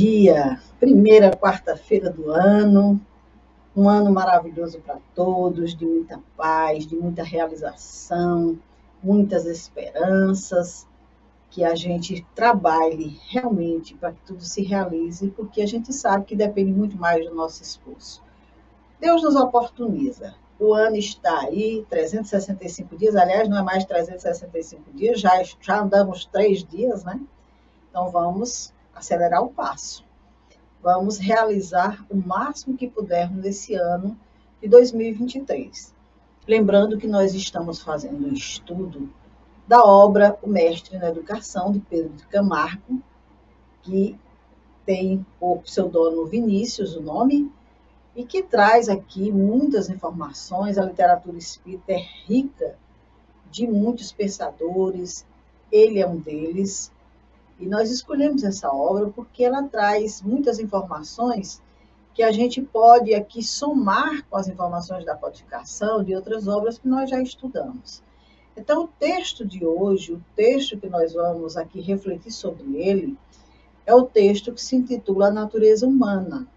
dia, primeira quarta-feira do ano, um ano maravilhoso para todos, de muita paz, de muita realização, muitas esperanças, que a gente trabalhe realmente para que tudo se realize, porque a gente sabe que depende muito mais do nosso esforço. Deus nos oportuniza. O ano está aí, 365 dias, aliás, não é mais 365 dias, já, já andamos três dias, né? Então vamos acelerar o passo. Vamos realizar o máximo que pudermos nesse ano de 2023. Lembrando que nós estamos fazendo um estudo da obra O Mestre na Educação, de Pedro de Camargo, que tem o pseudônimo Vinícius, o nome, e que traz aqui muitas informações. A literatura espírita é rica de muitos pensadores, ele é um deles. E nós escolhemos essa obra porque ela traz muitas informações que a gente pode aqui somar com as informações da codificação de outras obras que nós já estudamos. Então, o texto de hoje, o texto que nós vamos aqui refletir sobre ele, é o texto que se intitula A Natureza Humana,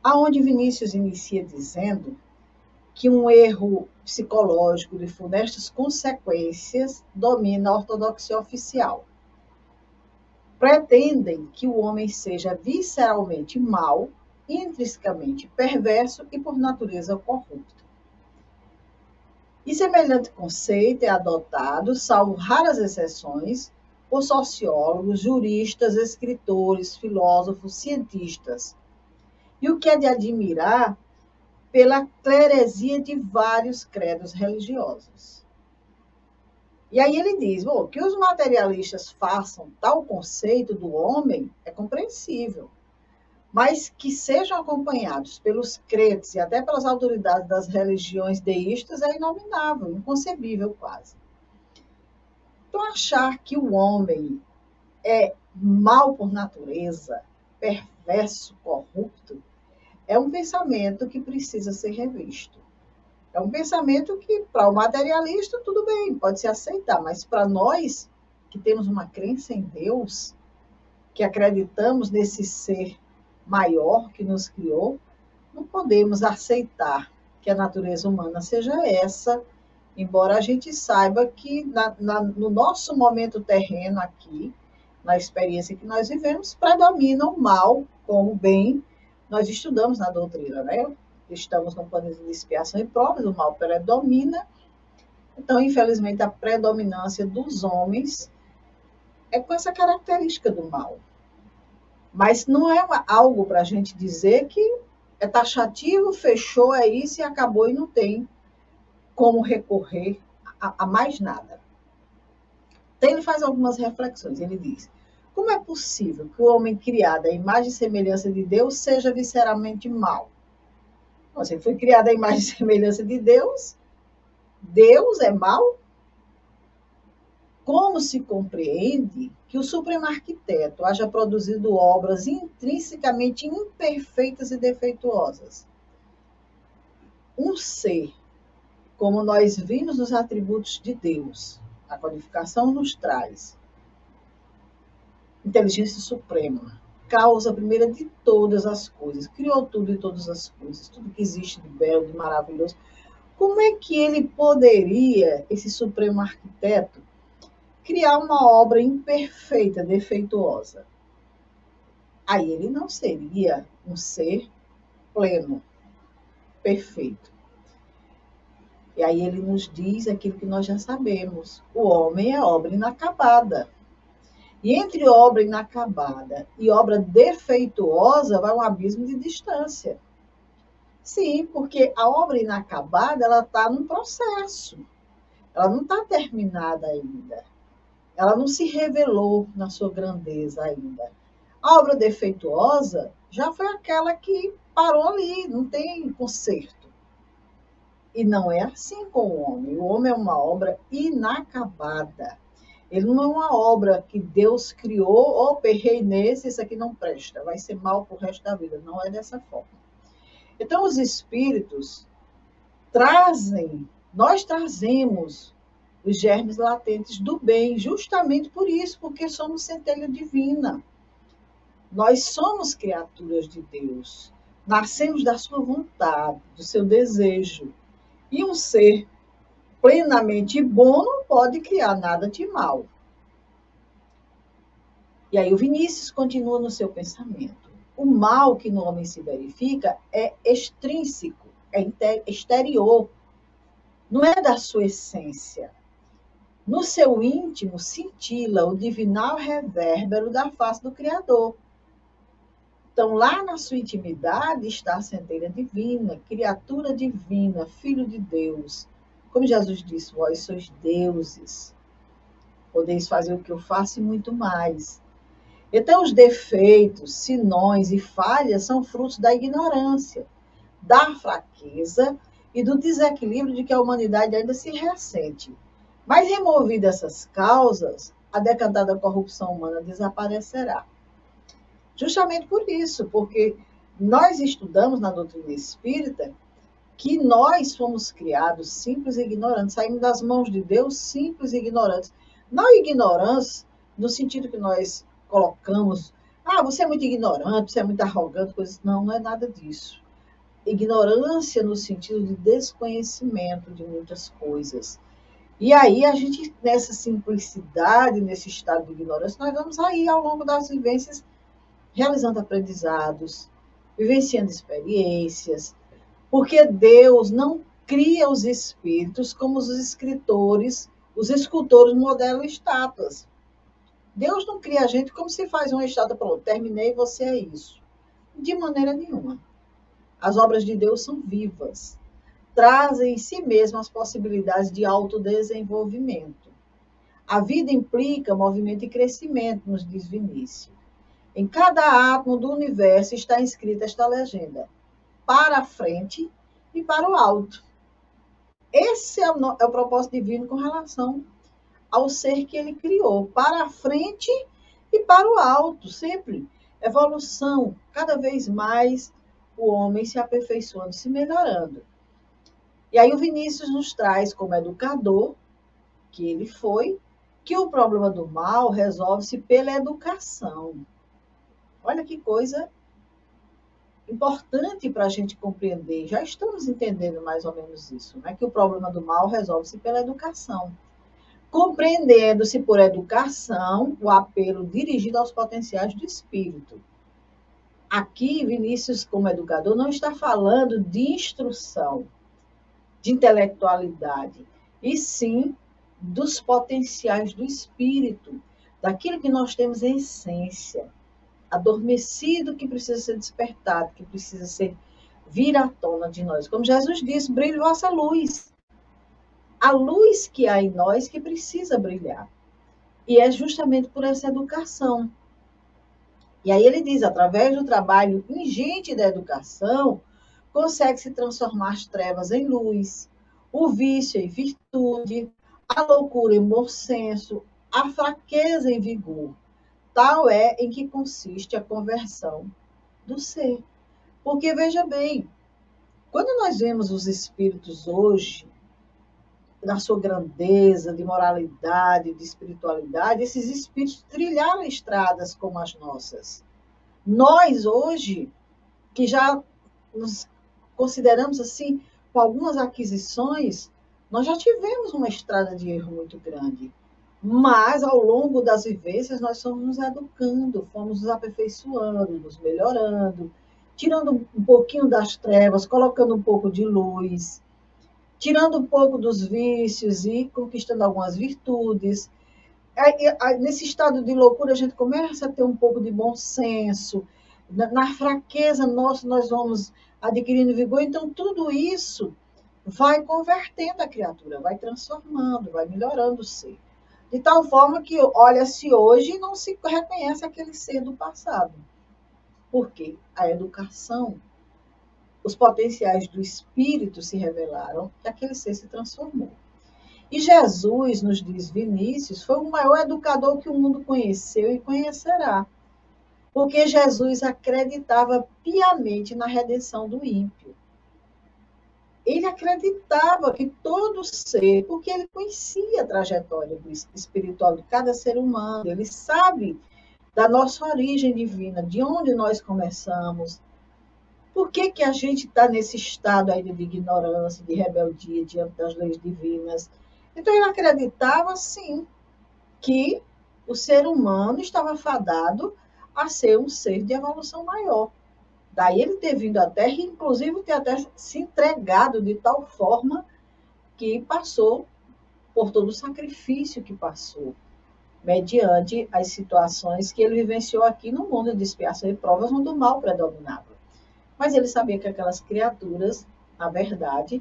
aonde Vinícius inicia dizendo que um erro psicológico de funestas consequências domina a ortodoxia oficial pretendem que o homem seja visceralmente mau, intrinsecamente perverso e por natureza corrupto. E semelhante conceito é adotado, salvo raras exceções, por sociólogos, juristas, escritores, filósofos, cientistas. E o que é de admirar pela cleresia de vários credos religiosos. E aí ele diz, bom, que os materialistas façam tal conceito do homem é compreensível, mas que sejam acompanhados pelos crentes e até pelas autoridades das religiões deístas é inominável, inconcebível quase. Então, achar que o homem é mal por natureza, perverso, corrupto, é um pensamento que precisa ser revisto. É um pensamento que, para o materialista, tudo bem, pode se aceitar, mas para nós, que temos uma crença em Deus, que acreditamos nesse ser maior que nos criou, não podemos aceitar que a natureza humana seja essa, embora a gente saiba que na, na, no nosso momento terreno aqui, na experiência que nós vivemos, predomina o mal como o bem. Nós estudamos na doutrina, né? Estamos no plano de expiação e provas, o mal predomina. Então, infelizmente, a predominância dos homens é com essa característica do mal. Mas não é uma, algo para a gente dizer que é taxativo, fechou, é isso e acabou e não tem como recorrer a, a mais nada. Então, ele faz algumas reflexões. Ele diz: como é possível que o homem criado à imagem e semelhança de Deus seja visceralmente mal? Você foi criada à imagem e semelhança de Deus. Deus é mal? Como se compreende que o Supremo Arquiteto haja produzido obras intrinsecamente imperfeitas e defeituosas? Um ser como nós vimos nos atributos de Deus, a codificação nos traz inteligência suprema, causa primeira de todas as coisas, criou tudo e todas as coisas, tudo que existe de belo, de maravilhoso. Como é que ele poderia, esse supremo arquiteto, criar uma obra imperfeita, defeituosa? Aí ele não seria um ser pleno, perfeito. E aí ele nos diz aquilo que nós já sabemos: o homem é obra inacabada. E entre obra inacabada e obra defeituosa vai um abismo de distância. Sim, porque a obra inacabada ela está num processo. Ela não está terminada ainda. Ela não se revelou na sua grandeza ainda. A obra defeituosa já foi aquela que parou ali, não tem conserto. E não é assim com o homem. O homem é uma obra inacabada. Ele não é uma obra que Deus criou, oh, perrei nesse, isso aqui não presta, vai ser mal para o resto da vida. Não é dessa forma. Então, os espíritos trazem, nós trazemos os germes latentes do bem, justamente por isso, porque somos centelha divina. Nós somos criaturas de Deus, nascemos da sua vontade, do seu desejo. E um ser plenamente bom não pode criar nada de mal. E aí o Vinícius continua no seu pensamento. O mal que no homem se verifica é extrínseco, é exterior, não é da sua essência. No seu íntimo cintila o divinal revérbero da face do Criador. Então, lá na sua intimidade está a centelha divina, criatura divina, filho de Deus, como Jesus disse, vós sois deuses. Podeis fazer o que eu faço e muito mais. Então, os defeitos, sinões e falhas são frutos da ignorância, da fraqueza e do desequilíbrio de que a humanidade ainda se ressente. Mas, removidas essas causas, a decantada corrupção humana desaparecerá. Justamente por isso, porque nós estudamos na doutrina espírita que nós fomos criados simples e ignorantes, saímos das mãos de Deus simples e ignorantes. Não ignorância no sentido que nós colocamos, ah, você é muito ignorante, você é muito arrogante, coisas. Não, não é nada disso. Ignorância no sentido de desconhecimento de muitas coisas. E aí a gente, nessa simplicidade, nesse estado de ignorância, nós vamos aí ao longo das vivências realizando aprendizados, vivenciando experiências, porque Deus não cria os espíritos como os escritores, os escultores modelam estátuas. Deus não cria a gente como se faz uma estátua, pronto, terminei, você é isso. De maneira nenhuma. As obras de Deus são vivas, trazem em si mesmas as possibilidades de autodesenvolvimento. A vida implica movimento e crescimento, nos diz Vinícius. Em cada átomo do universo está inscrita esta legenda: para a frente e para o alto. Esse é o, é o propósito divino com relação ao ser que ele criou, para a frente e para o alto, sempre. Evolução, cada vez mais o homem se aperfeiçoando, se melhorando. E aí o Vinícius nos traz como educador, que ele foi, que o problema do mal resolve-se pela educação. Olha que coisa importante para a gente compreender. Já estamos entendendo mais ou menos isso, né? que o problema do mal resolve-se pela educação. Compreendendo-se por educação o apelo dirigido aos potenciais do espírito. Aqui, Vinícius, como educador, não está falando de instrução, de intelectualidade, e sim dos potenciais do espírito, daquilo que nós temos em essência adormecido que precisa ser despertado, que precisa ser vir à tona de nós. Como Jesus disse, brilhe vossa luz. A luz que há em nós que precisa brilhar. E é justamente por essa educação. E aí ele diz, através do trabalho ingente da educação, consegue-se transformar as trevas em luz, o vício em virtude, a loucura em bom senso, a fraqueza em vigor, Tal é em que consiste a conversão do ser. Porque, veja bem, quando nós vemos os espíritos hoje, na sua grandeza, de moralidade, de espiritualidade, esses espíritos trilharam estradas como as nossas. Nós, hoje, que já nos consideramos assim, com algumas aquisições, nós já tivemos uma estrada de erro muito grande. Mas, ao longo das vivências, nós fomos nos educando, fomos nos aperfeiçoando, nos melhorando, tirando um pouquinho das trevas, colocando um pouco de luz, tirando um pouco dos vícios e conquistando algumas virtudes. Nesse estado de loucura, a gente começa a ter um pouco de bom senso. Na fraqueza nossa, nós vamos adquirindo vigor. Então, tudo isso vai convertendo a criatura, vai transformando, vai melhorando o ser. De tal forma que olha-se hoje e não se reconhece aquele ser do passado. Por quê? A educação, os potenciais do espírito se revelaram e aquele ser se transformou. E Jesus, nos diz Vinícius, foi o maior educador que o mundo conheceu e conhecerá. Porque Jesus acreditava piamente na redenção do ímpio ele acreditava que todo ser, porque ele conhecia a trajetória espiritual de cada ser humano, ele sabe da nossa origem divina, de onde nós começamos, por que, que a gente está nesse estado ainda de ignorância, de rebeldia diante das leis divinas. Então ele acreditava, sim, que o ser humano estava fadado a ser um ser de evolução maior. Daí ele ter vindo à Terra, inclusive ter até se entregado de tal forma que passou por todo o sacrifício que passou, mediante as situações que ele vivenciou aqui no mundo de expiação e provas, onde o mal predominava. Mas ele sabia que aquelas criaturas, na verdade,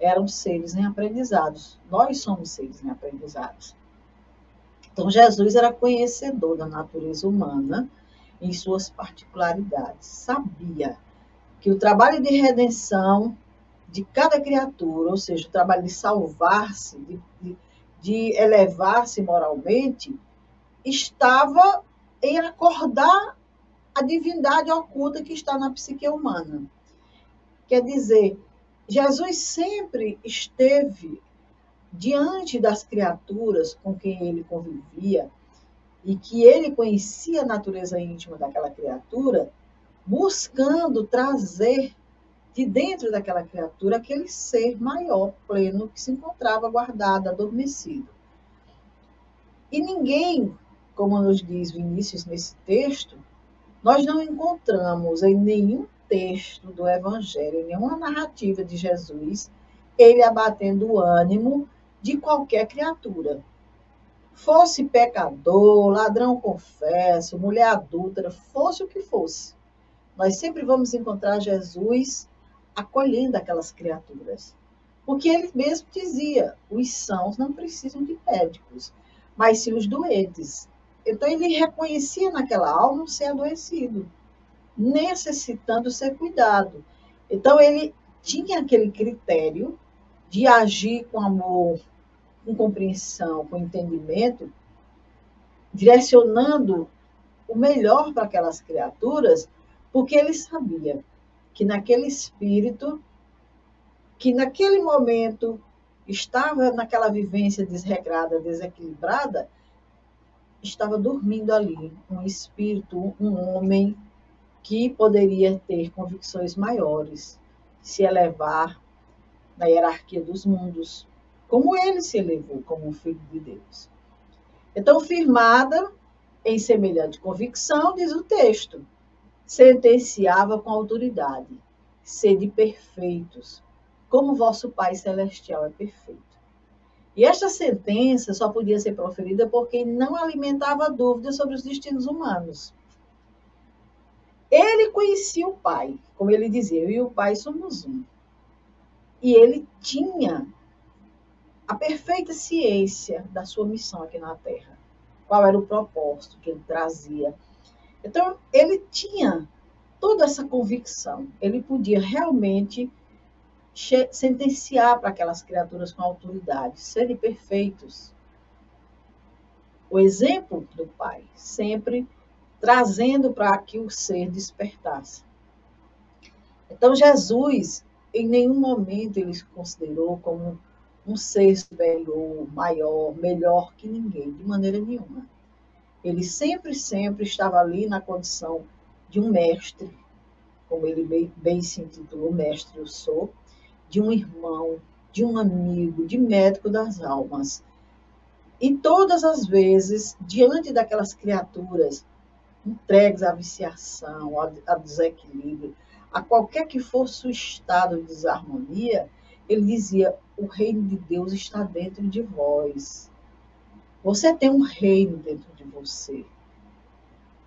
eram seres em aprendizados. Nós somos seres em aprendizados. Então, Jesus era conhecedor da natureza humana, em suas particularidades. Sabia que o trabalho de redenção de cada criatura, ou seja, o trabalho de salvar-se, de, de, de elevar-se moralmente, estava em acordar a divindade oculta que está na psique humana. Quer dizer, Jesus sempre esteve diante das criaturas com quem ele convivia, e que ele conhecia a natureza íntima daquela criatura, buscando trazer de dentro daquela criatura aquele ser maior, pleno, que se encontrava guardado, adormecido. E ninguém, como nos diz Vinícius nesse texto, nós não encontramos em nenhum texto do Evangelho, em nenhuma narrativa de Jesus, ele abatendo o ânimo de qualquer criatura fosse pecador, ladrão confesso, mulher adúltera, fosse o que fosse. Nós sempre vamos encontrar Jesus acolhendo aquelas criaturas. Porque ele mesmo dizia: os sãos não precisam de médicos, mas sim os doentes. Então ele reconhecia naquela alma um ser adoecido, necessitando ser cuidado. Então ele tinha aquele critério de agir com amor, com compreensão, com entendimento, direcionando o melhor para aquelas criaturas, porque ele sabia que naquele espírito, que naquele momento estava naquela vivência desregrada, desequilibrada, estava dormindo ali um espírito, um homem que poderia ter convicções maiores, se elevar na hierarquia dos mundos, como ele se elevou como filho de Deus. Então, firmada em semelhante convicção, diz o texto, sentenciava com autoridade: sede perfeitos, como vosso Pai Celestial é perfeito. E esta sentença só podia ser proferida por quem não alimentava dúvidas sobre os destinos humanos. Ele conhecia o Pai, como ele dizia, eu e o Pai somos um. E ele tinha a perfeita ciência da sua missão aqui na Terra. Qual era o propósito que ele trazia. Então, ele tinha toda essa convicção. Ele podia realmente sentenciar para aquelas criaturas com autoridade, serem perfeitos. O exemplo do Pai, sempre trazendo para que o ser despertasse. Então, Jesus, em nenhum momento, ele se considerou como um ser superior, maior, melhor que ninguém, de maneira nenhuma. Ele sempre, sempre estava ali na condição de um mestre, como ele bem, bem se intitulou, mestre eu sou, de um irmão, de um amigo, de médico das almas. E todas as vezes, diante daquelas criaturas entregues à viciação, a desequilíbrio, a qualquer que fosse o estado de desarmonia, ele dizia: o reino de Deus está dentro de vós. Você tem um reino dentro de você.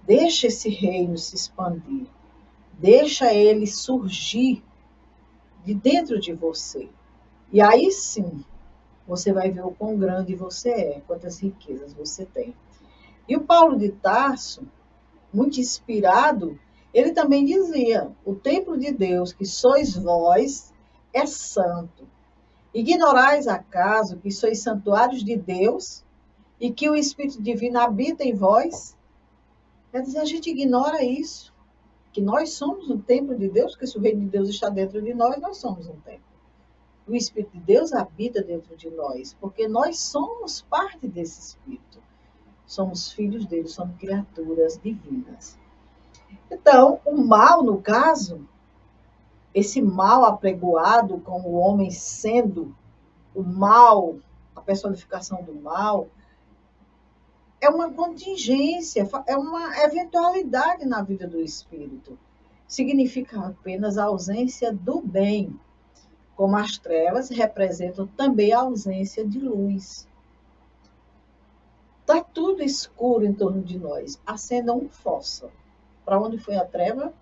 Deixa esse reino se expandir. Deixa ele surgir de dentro de você. E aí sim, você vai ver o quão grande você é, quantas riquezas você tem. E o Paulo de Tarso, muito inspirado, ele também dizia: o templo de Deus, que sois vós, é santo. Ignorais acaso que sois santuários de Deus e que o Espírito Divino habita em vós? Quer dizer, a gente ignora isso, que nós somos um templo de Deus, que se o reino de Deus está dentro de nós, nós somos um templo. O Espírito de Deus habita dentro de nós, porque nós somos parte desse Espírito. Somos filhos dele, somos criaturas divinas. Então, o mal, no caso, esse mal apregoado como o homem sendo o mal, a personificação do mal, é uma contingência, é uma eventualidade na vida do espírito. Significa apenas a ausência do bem, como as trevas representam também a ausência de luz. Está tudo escuro em torno de nós. Acenda um fósforo. Para onde foi a treva,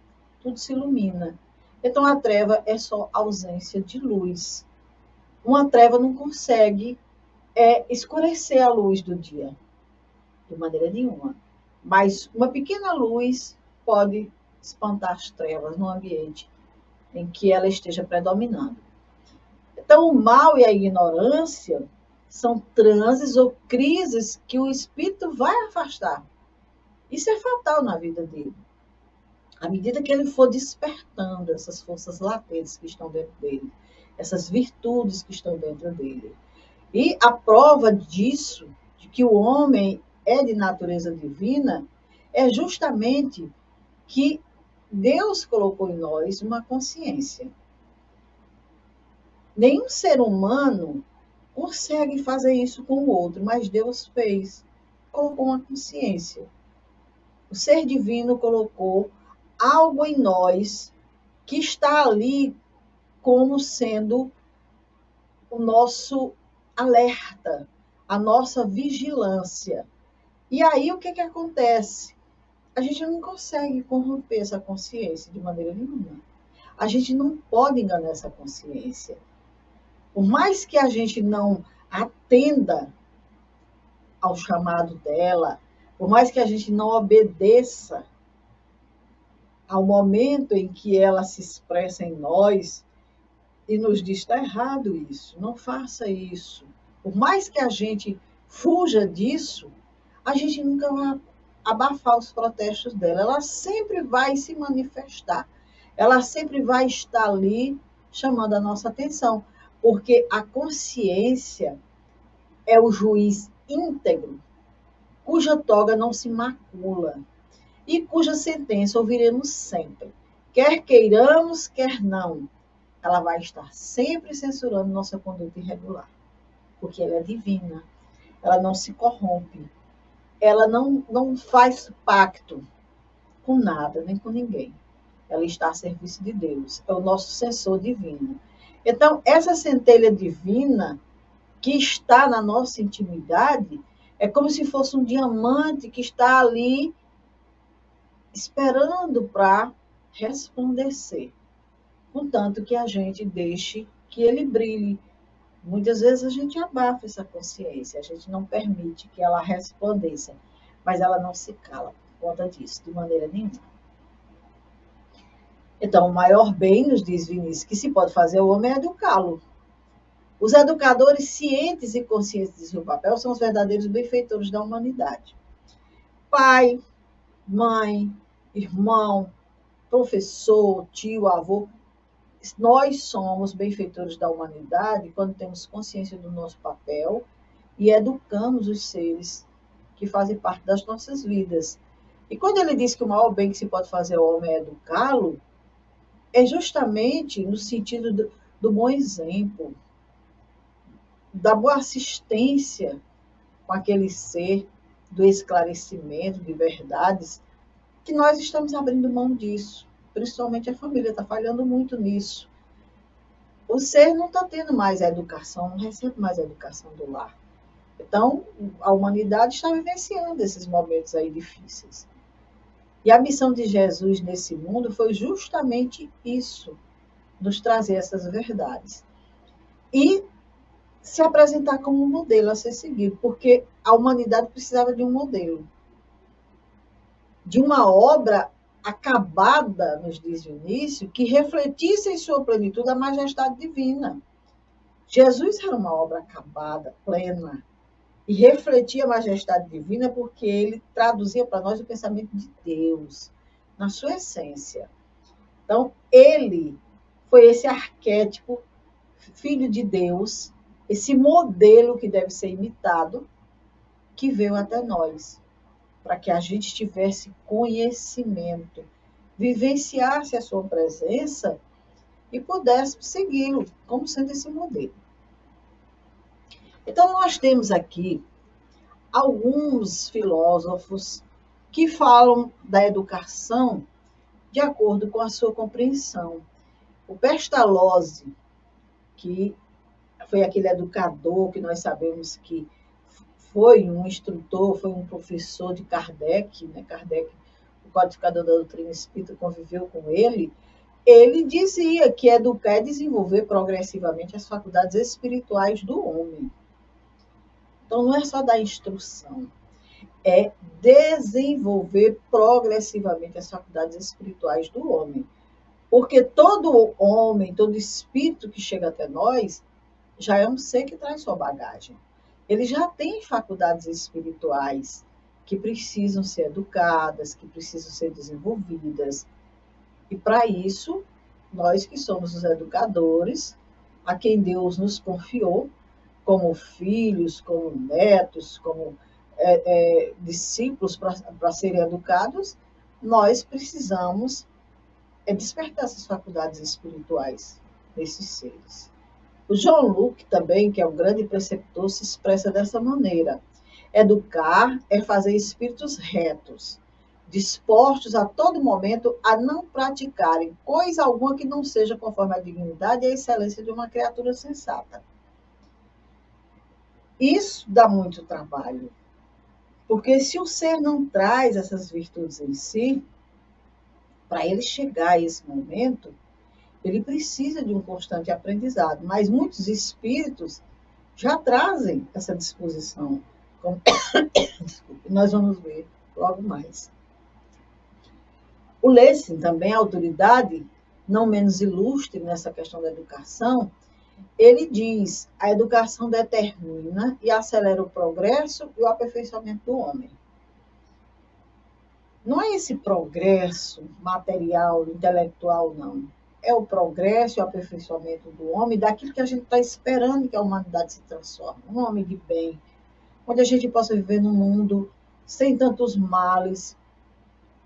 tudo se ilumina. Então a treva é só ausência de luz. Uma treva não consegue é, escurecer a luz do dia, de maneira nenhuma. Mas uma pequena luz pode espantar as trevas no ambiente em que ela esteja predominando. Então, o mal e a ignorância são transes ou crises que o espírito vai afastar. Isso é fatal na vida dele à medida que ele for despertando essas forças latentes que estão dentro dele, essas virtudes que estão dentro dele. E a prova disso, de que o homem é de natureza divina, é justamente que Deus colocou em nós uma consciência. Nenhum ser humano consegue fazer isso com o outro, mas Deus fez, colocou uma consciência. O ser divino colocou algo em nós que está ali como sendo o nosso alerta, a nossa vigilância. E aí o que, que acontece? A gente não consegue corromper essa consciência de maneira nenhuma. A gente não pode enganar essa consciência. Por mais que a gente não atenda ao chamado dela, por mais que a gente não obedeça ao momento em que ela se expressa em nós e nos diz: está errado isso, não faça isso. Por mais que a gente fuja disso, a gente nunca vai abafar os protestos dela. Ela sempre vai se manifestar. Ela sempre vai estar ali chamando a nossa atenção, porque a consciência é o juiz íntegro, cuja toga não se macula e cuja sentença ouviremos sempre. Quer queiramos, quer não, ela vai estar sempre censurando nossa conduta irregular, porque ela é divina, ela não se corrompe, ela não, não faz pacto com nada, nem com ninguém. Ela está a serviço de Deus, é o nosso censor divino. Então, essa centelha divina que está na nossa intimidade é como se fosse um diamante que está ali esperando para resplandecer, contanto que a gente deixe que ele brilhe. Muitas vezes a gente abafa essa consciência, a gente não permite que ela resplandeça, mas ela não se cala por conta disso, de maneira nenhuma. Então, o maior bem, nos diz Vinícius, que se pode fazer ao homem é educá-lo. Os educadores cientes e conscientes de seu papel são os verdadeiros benfeitores da humanidade. Pai, mãe, irmão, professor, tio, avô, nós somos benfeitores da humanidade quando temos consciência do nosso papel e educamos os seres que fazem parte das nossas vidas. E quando ele diz que o maior bem que se pode fazer ao homem é educá-lo, é justamente no sentido do, do bom exemplo, da boa assistência com aquele ser, do esclarecimento de verdades, que nós estamos abrindo mão disso. Principalmente a família está falhando muito nisso. O ser não está tendo mais a educação, não recebe mais a educação do lar. Então, a humanidade está vivenciando esses momentos aí difíceis. E a missão de Jesus nesse mundo foi justamente isso, nos trazer essas verdades. E se apresentar como um modelo a ser seguido, porque a humanidade precisava de um modelo. De uma obra acabada, nos diz o início, que refletisse em sua plenitude a majestade divina. Jesus era uma obra acabada, plena, e refletia a majestade divina porque ele traduzia para nós o pensamento de Deus, na sua essência. Então, ele foi esse arquétipo, filho de Deus, esse modelo que deve ser imitado, que veio até nós, para que a gente tivesse conhecimento, vivenciasse a sua presença e pudesse segui-lo como sendo esse modelo. Então, nós temos aqui alguns filósofos que falam da educação de acordo com a sua compreensão. O Pestalozzi, que foi aquele educador que nós sabemos que foi um instrutor, foi um professor de Kardec, né? Kardec, o codificador da doutrina espírita, conviveu com ele. Ele dizia que educar é desenvolver progressivamente as faculdades espirituais do homem. Então, não é só dar instrução, é desenvolver progressivamente as faculdades espirituais do homem. Porque todo homem, todo espírito que chega até nós, já é um ser que traz sua bagagem. Ele já tem faculdades espirituais que precisam ser educadas, que precisam ser desenvolvidas. E para isso, nós que somos os educadores, a quem Deus nos confiou, como filhos, como netos, como é, é, discípulos para serem educados, nós precisamos é, despertar essas faculdades espirituais nesses seres. O João Luke também, que é um grande preceptor, se expressa dessa maneira. Educar é fazer espíritos retos, dispostos a todo momento a não praticarem coisa alguma que não seja conforme a dignidade e a excelência de uma criatura sensata. Isso dá muito trabalho, porque se o ser não traz essas virtudes em si, para ele chegar a esse momento, ele precisa de um constante aprendizado, mas muitos espíritos já trazem essa disposição, como Desculpe, nós vamos ver logo mais. O Lessing, também autoridade, não menos ilustre nessa questão da educação, ele diz: a educação determina e acelera o progresso e o aperfeiçoamento do homem. Não é esse progresso material, intelectual, não é o progresso o aperfeiçoamento do homem, daquilo que a gente está esperando que a humanidade se transforme. Um homem de bem, onde a gente possa viver num mundo sem tantos males,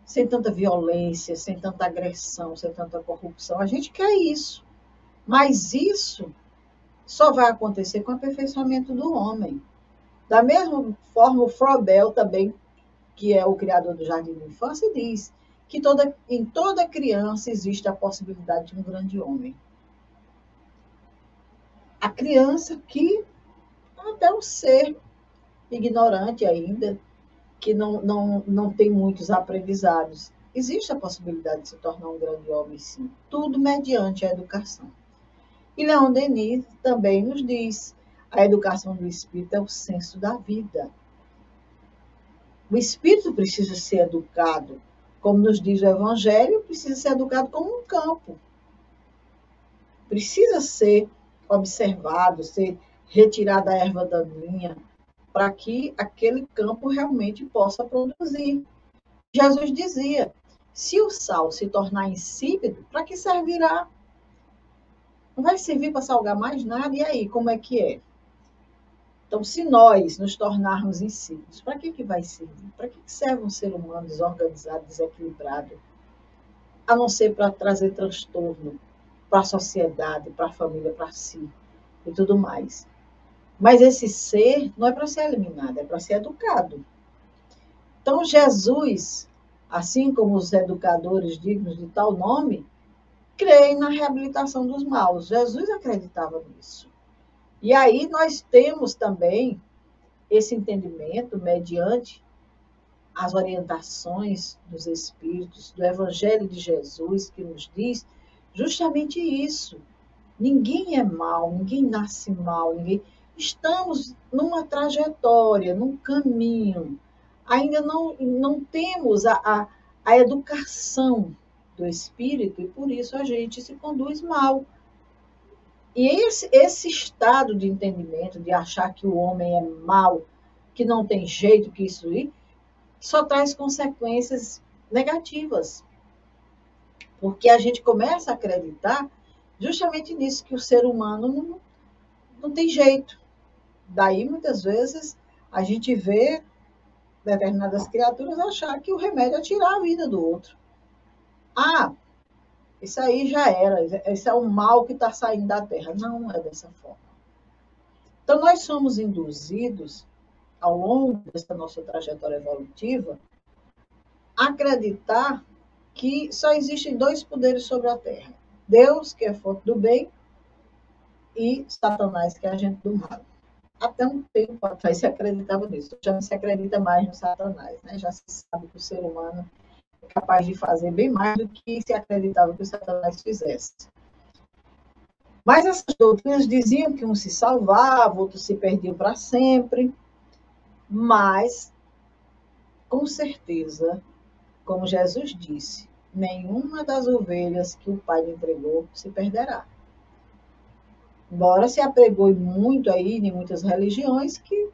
sem tanta violência, sem tanta agressão, sem tanta corrupção. A gente quer isso. Mas isso só vai acontecer com o aperfeiçoamento do homem. Da mesma forma, o Frobel também, que é o criador do Jardim da Infância, diz que toda, em toda criança existe a possibilidade de um grande homem. A criança que até um ser ignorante ainda, que não, não, não tem muitos aprendizados, existe a possibilidade de se tornar um grande homem, sim. Tudo mediante a educação. E Leon Denis também nos diz: a educação do espírito é o senso da vida. O espírito precisa ser educado como nos diz o Evangelho, precisa ser educado como um campo. Precisa ser observado, ser retirada a erva daninha, para que aquele campo realmente possa produzir. Jesus dizia: se o sal se tornar insípido, para que servirá? Não vai servir para salgar mais nada, e aí, como é que é? Então, se nós nos tornarmos insípidos, para que, que vai servir? Para que, que serve um ser humano desorganizado, desequilibrado? A não ser para trazer transtorno para a sociedade, para a família, para si e tudo mais. Mas esse ser não é para ser eliminado, é para ser educado. Então, Jesus, assim como os educadores dignos de tal nome, creem na reabilitação dos maus. Jesus acreditava nisso. E aí nós temos também esse entendimento mediante as orientações dos Espíritos, do Evangelho de Jesus, que nos diz justamente isso. Ninguém é mal, ninguém nasce mal, ninguém. Estamos numa trajetória, num caminho. Ainda não, não temos a, a, a educação do espírito e por isso a gente se conduz mal. E esse, esse estado de entendimento, de achar que o homem é mal, que não tem jeito, que isso ir, só traz consequências negativas. Porque a gente começa a acreditar justamente nisso, que o ser humano não, não tem jeito. Daí, muitas vezes, a gente vê determinadas criaturas achar que o remédio é tirar a vida do outro. Ah, isso aí já era, esse é o mal que está saindo da terra. Não, não é dessa forma. Então, nós somos induzidos, ao longo dessa nossa trajetória evolutiva, a acreditar que só existem dois poderes sobre a terra: Deus, que é fonte do bem, e Satanás, que é agente do mal. Até um tempo atrás se acreditava nisso, já não se acredita mais no Satanás, né? já se sabe que o ser humano capaz de fazer bem mais do que se acreditava que o Satanás fizesse. Mas essas doutrinas diziam que um se salvava, outro se perdia para sempre, mas, com certeza, como Jesus disse, nenhuma das ovelhas que o Pai lhe entregou se perderá. Embora se apregoe muito aí em muitas religiões que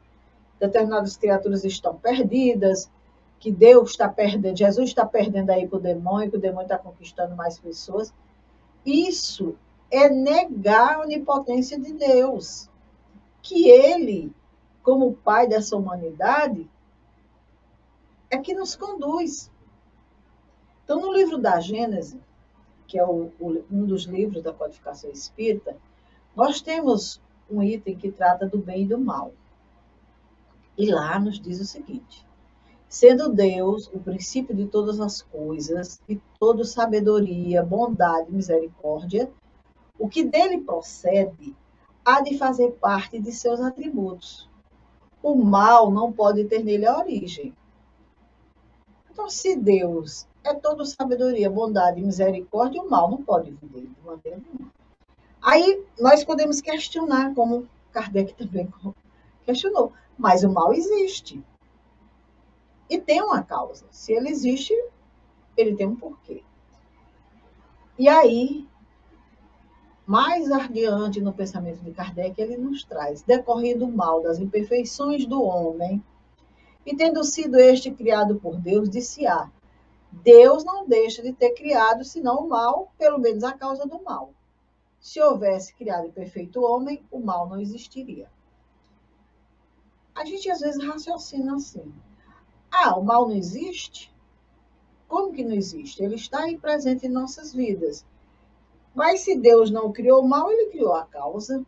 determinadas criaturas estão perdidas, que Deus está perdendo, Jesus está perdendo aí para o demônio, que o demônio está conquistando mais pessoas. Isso é negar a onipotência de Deus. Que Ele, como Pai dessa humanidade, é que nos conduz. Então, no livro da Gênese, que é o, o, um dos livros da codificação espírita, nós temos um item que trata do bem e do mal. E lá nos diz o seguinte: sendo Deus o princípio de todas as coisas, e toda sabedoria, bondade, misericórdia, o que dele procede há de fazer parte de seus atributos. O mal não pode ter nele a origem. Então, se Deus é toda sabedoria, bondade misericórdia, o mal não pode vir dele de maneira nenhuma. Aí nós podemos questionar, como Kardec também questionou, mas o mal existe. E tem uma causa. Se ele existe, ele tem um porquê. E aí, mais adiante no pensamento de Kardec, ele nos traz, decorrendo o mal das imperfeições do homem, e tendo sido este criado por Deus, disse-á, Deus não deixa de ter criado senão o mal, pelo menos a causa do mal. Se houvesse criado o perfeito homem, o mal não existiria. A gente às vezes raciocina assim. Ah, o mal não existe? Como que não existe? Ele está aí presente em nossas vidas. Mas se Deus não criou o mal, ele criou a causa.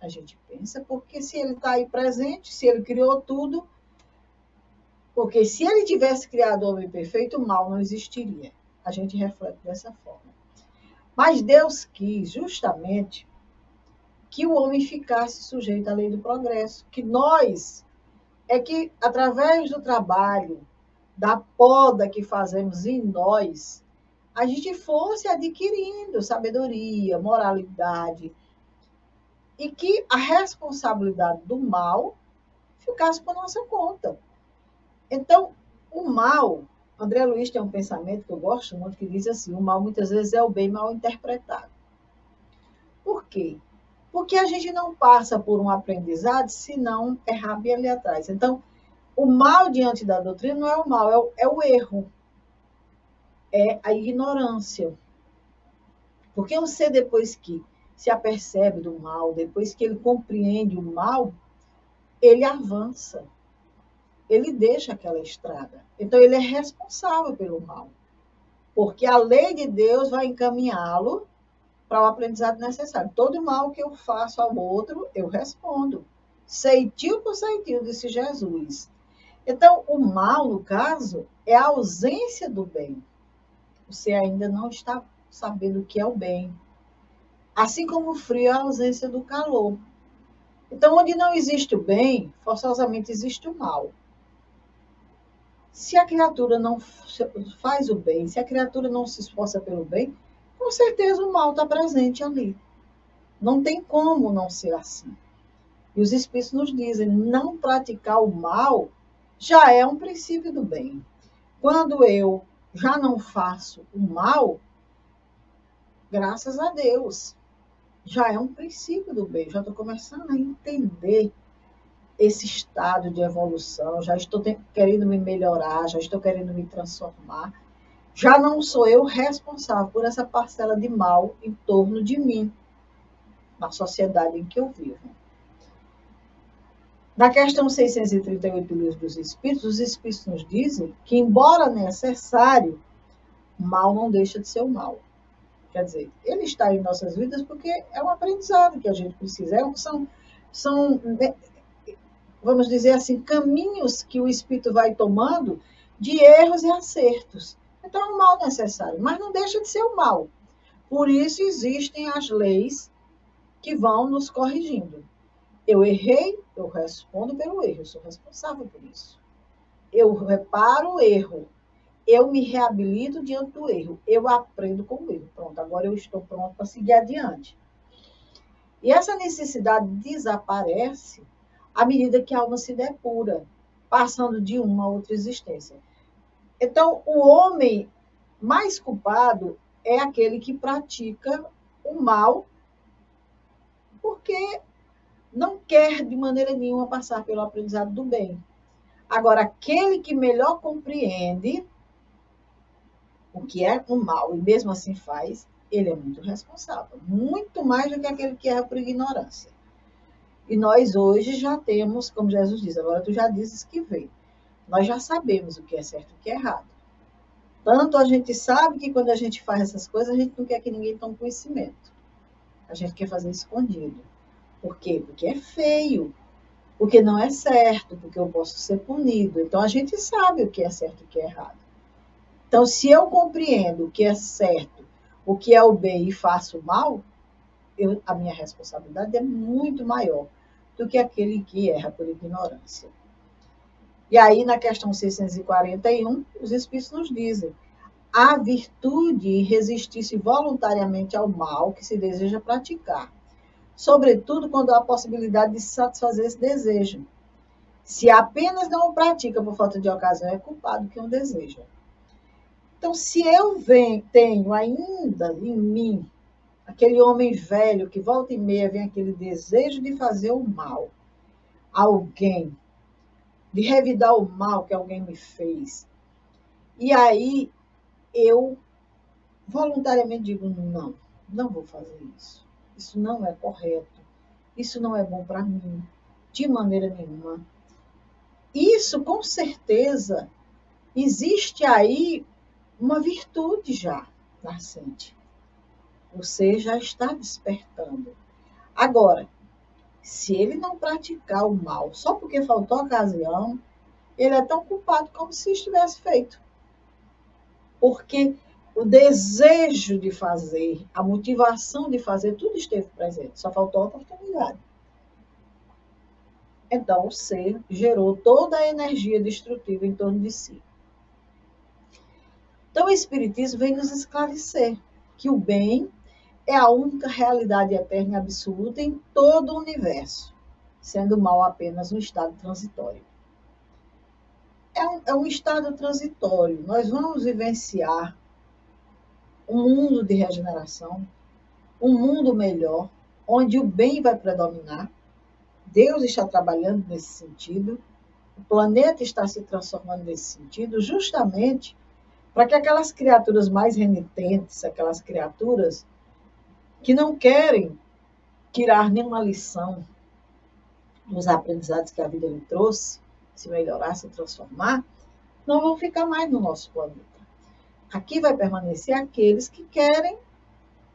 A gente pensa, porque se ele está aí presente, se ele criou tudo, porque se ele tivesse criado o homem perfeito, o mal não existiria. A gente reflete dessa forma. Mas Deus quis justamente que o homem ficasse sujeito à lei do progresso, que nós é que, através do trabalho, da poda que fazemos em nós, a gente fosse adquirindo sabedoria, moralidade, e que a responsabilidade do mal ficasse por nossa conta. Então, o mal, André Luiz tem um pensamento que eu gosto muito, que diz assim, o mal muitas vezes é o bem mal interpretado. Por quê? Porque a gente não passa por um aprendizado se não errar bem ali atrás. Então, o mal diante da doutrina não é o mal, é o, é o erro. É a ignorância. Porque um ser, depois que se apercebe do mal, depois que ele compreende o mal, ele avança. Ele deixa aquela estrada. Então, ele é responsável pelo mal. Porque a lei de Deus vai encaminhá-lo para o aprendizado necessário. Todo mal que eu faço ao outro, eu respondo. Ceitil por ceitil, disse Jesus. Então, o mal, no caso, é a ausência do bem. Você ainda não está sabendo o que é o bem. Assim como o frio é a ausência do calor. Então, onde não existe o bem, forçosamente existe o mal. Se a criatura não faz o bem, se a criatura não se esforça pelo bem, com certeza o mal está presente ali. Não tem como não ser assim. E os Espíritos nos dizem: não praticar o mal já é um princípio do bem. Quando eu já não faço o mal, graças a Deus, já é um princípio do bem. Já estou começando a entender esse estado de evolução, já estou querendo me melhorar, já estou querendo me transformar. Já não sou eu responsável por essa parcela de mal em torno de mim, na sociedade em que eu vivo. Na questão 638 do Livro dos Espíritos, os Espíritos nos dizem que, embora necessário, mal não deixa de ser o mal. Quer dizer, ele está em nossas vidas porque é um aprendizado que a gente precisa. É, são, são, né, vamos dizer assim, caminhos que o Espírito vai tomando de erros e acertos. Então, é um mal necessário, mas não deixa de ser o mal. Por isso existem as leis que vão nos corrigindo. Eu errei, eu respondo pelo erro, eu sou responsável por isso. Eu reparo o erro, eu me reabilito diante do erro, eu aprendo com o erro. Pronto, agora eu estou pronto para seguir adiante. E essa necessidade desaparece à medida que a alma se depura, passando de uma a outra existência. Então, o homem mais culpado é aquele que pratica o mal porque não quer de maneira nenhuma passar pelo aprendizado do bem. Agora, aquele que melhor compreende o que é o mal e mesmo assim faz, ele é muito responsável, muito mais do que aquele que erra por ignorância. E nós hoje já temos, como Jesus diz, agora tu já dizes que vê. Nós já sabemos o que é certo e o que é errado. Tanto a gente sabe que quando a gente faz essas coisas, a gente não quer que ninguém tome conhecimento. A gente quer fazer escondido. Por quê? Porque é feio, porque não é certo, porque eu posso ser punido. Então a gente sabe o que é certo e o que é errado. Então, se eu compreendo o que é certo, o que é o bem e faço mal, eu, a minha responsabilidade é muito maior do que aquele que erra por ignorância. E aí, na questão 641, os Espíritos nos dizem: a virtude resistir-se voluntariamente ao mal que se deseja praticar, sobretudo quando há a possibilidade de satisfazer esse desejo. Se apenas não o pratica por falta de ocasião, é culpado que o deseja. Então, se eu venho, tenho ainda em mim aquele homem velho que volta e meia vem aquele desejo de fazer o mal a alguém, de revidar o mal que alguém me fez, e aí eu voluntariamente digo: não, não vou fazer isso. Isso não é correto. Isso não é bom para mim, de maneira nenhuma. Isso, com certeza, existe aí uma virtude já nascente. Você já está despertando. Agora, se ele não praticar o mal só porque faltou ocasião, ele é tão culpado como se estivesse feito. Porque o desejo de fazer, a motivação de fazer, tudo esteve presente, só faltou a oportunidade. Então, o ser gerou toda a energia destrutiva em torno de si. Então, o Espiritismo vem nos esclarecer que o bem é a única realidade eterna e absoluta em todo o universo, sendo o mal apenas um estado transitório. É um, é um estado transitório. Nós vamos vivenciar um mundo de regeneração, um mundo melhor, onde o bem vai predominar. Deus está trabalhando nesse sentido, o planeta está se transformando nesse sentido, justamente para que aquelas criaturas mais renitentes, aquelas criaturas que não querem tirar nenhuma lição dos aprendizados que a vida lhe trouxe, se melhorar, se transformar, não vão ficar mais no nosso planeta. Aqui vai permanecer aqueles que querem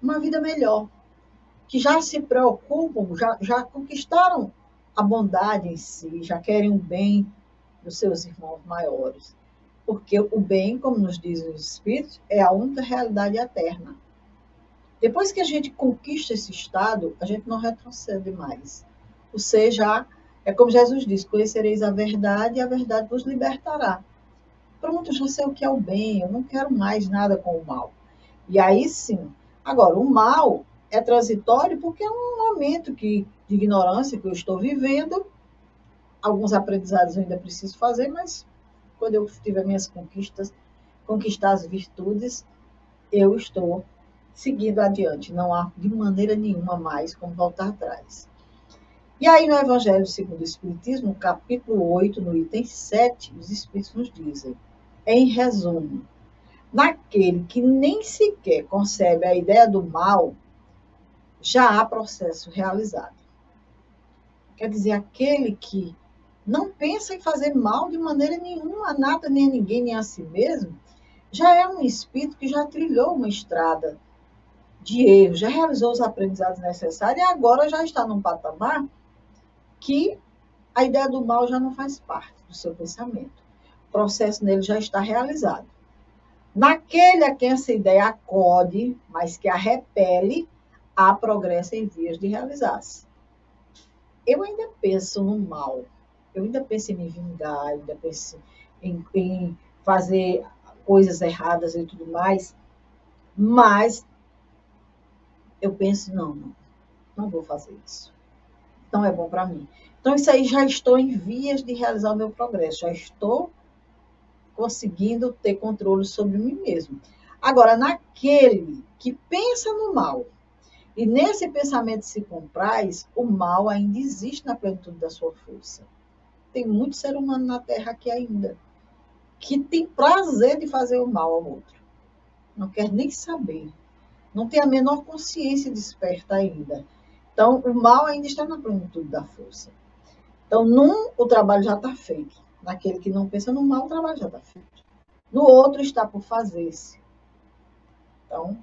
uma vida melhor, que já se preocupam, já, já conquistaram a bondade em si, já querem o bem dos seus irmãos maiores. Porque o bem, como nos dizem os Espíritos, é a única realidade eterna. Depois que a gente conquista esse estado, a gente não retrocede mais. Ou seja, é como Jesus disse: conhecereis a verdade e a verdade vos libertará. Pronto, já sei o que é o bem, eu não quero mais nada com o mal. E aí sim. Agora, o mal é transitório porque é um momento que, de ignorância que eu estou vivendo. Alguns aprendizados eu ainda preciso fazer, mas quando eu tiver minhas conquistas, conquistar as virtudes, eu estou seguindo adiante. Não há de maneira nenhuma mais como voltar atrás. E aí, no Evangelho segundo o Espiritismo, no capítulo 8, no item 7, os Espíritos nos dizem, em resumo, naquele que nem sequer concebe a ideia do mal, já há processo realizado. Quer dizer, aquele que não pensa em fazer mal de maneira nenhuma a nada, nem a ninguém, nem a si mesmo, já é um espírito que já trilhou uma estrada de já realizou os aprendizados necessários e agora já está num patamar que a ideia do mal já não faz parte do seu pensamento. O processo nele já está realizado. Naquele a quem essa ideia acode, mas que a repele, há progresso em vias de realizar-se. Eu ainda penso no mal, eu ainda penso em me vingar, ainda penso em, em fazer coisas erradas e tudo mais, mas eu penso, não, não, não vou fazer isso. Não é bom para mim. Então, isso aí já estou em vias de realizar o meu progresso, já estou conseguindo ter controle sobre mim mesmo. Agora, naquele que pensa no mal, e nesse pensamento se compraz, o mal ainda existe na plenitude da sua força. Tem muito ser humano na Terra aqui ainda, que tem prazer de fazer o mal ao outro. Não quer nem saber. Não tem a menor consciência desperta ainda. Então, o mal ainda está na plenitude da força. Então, num, o trabalho já está feito. Naquele que não pensa no mal, o trabalho já está feito. No outro, está por fazer-se. Então,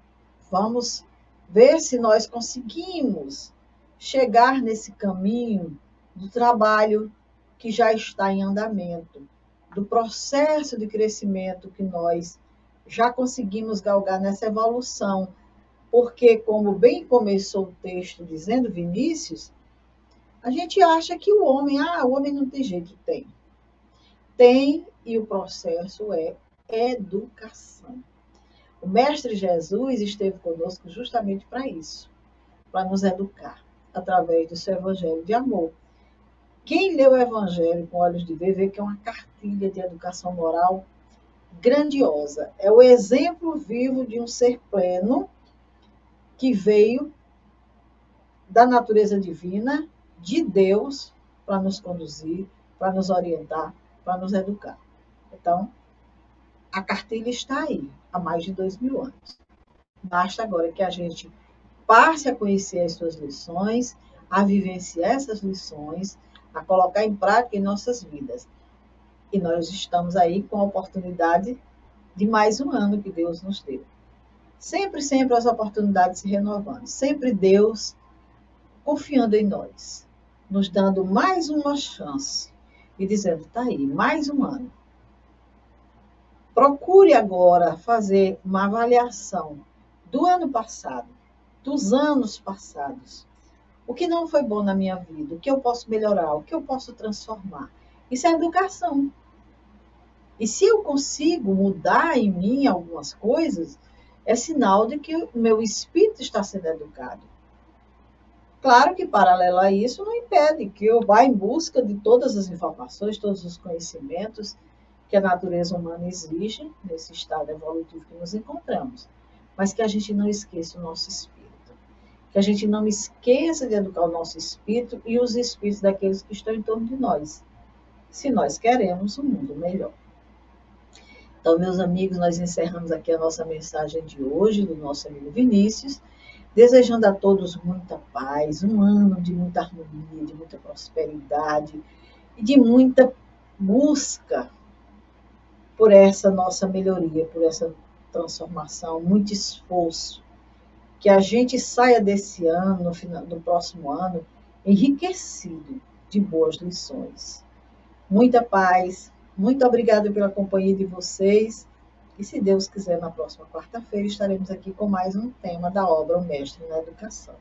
vamos ver se nós conseguimos chegar nesse caminho do trabalho que já está em andamento, do processo de crescimento que nós já conseguimos galgar nessa evolução porque, como bem começou o texto dizendo, Vinícius, a gente acha que o homem, ah, o homem não tem jeito, tem. Tem, e o processo é educação. O Mestre Jesus esteve conosco justamente para isso, para nos educar, através do seu Evangelho de amor. Quem lê o Evangelho com olhos de ver, vê que é uma cartilha de educação moral grandiosa. É o exemplo vivo de um ser pleno que veio da natureza divina, de Deus, para nos conduzir, para nos orientar, para nos educar. Então, a cartilha está aí, há mais de dois mil anos. Basta agora que a gente passe a conhecer as suas lições, a vivenciar essas lições, a colocar em prática em nossas vidas. E nós estamos aí com a oportunidade de mais um ano que Deus nos deu. Sempre, sempre as oportunidades se renovando. Sempre Deus confiando em nós, nos dando mais uma chance e dizendo: tá aí, mais um ano. Procure agora fazer uma avaliação do ano passado, dos anos passados. O que não foi bom na minha vida? O que eu posso melhorar? O que eu posso transformar? Isso é educação. E se eu consigo mudar em mim algumas coisas, é sinal de que o meu espírito está sendo educado. Claro que, paralelo a isso, não impede que eu vá em busca de todas as informações, todos os conhecimentos que a natureza humana exige nesse estado evolutivo que nos encontramos. Mas que a gente não esqueça o nosso espírito. Que a gente não esqueça de educar o nosso espírito e os espíritos daqueles que estão em torno de nós, se nós queremos um mundo melhor. Então, meus amigos, nós encerramos aqui a nossa mensagem de hoje, do nosso amigo Vinícius. desejando a todos muita paz, um ano de muita harmonia, de muita prosperidade e de muita busca por essa nossa melhoria, por essa transformação, muito esforço. Que a gente saia desse ano, no, final, no próximo ano, enriquecido de boas lições. Muita paz, muito obrigada pela companhia de vocês. E se Deus quiser, na próxima quarta-feira estaremos aqui com mais um tema da obra O Mestre na Educação.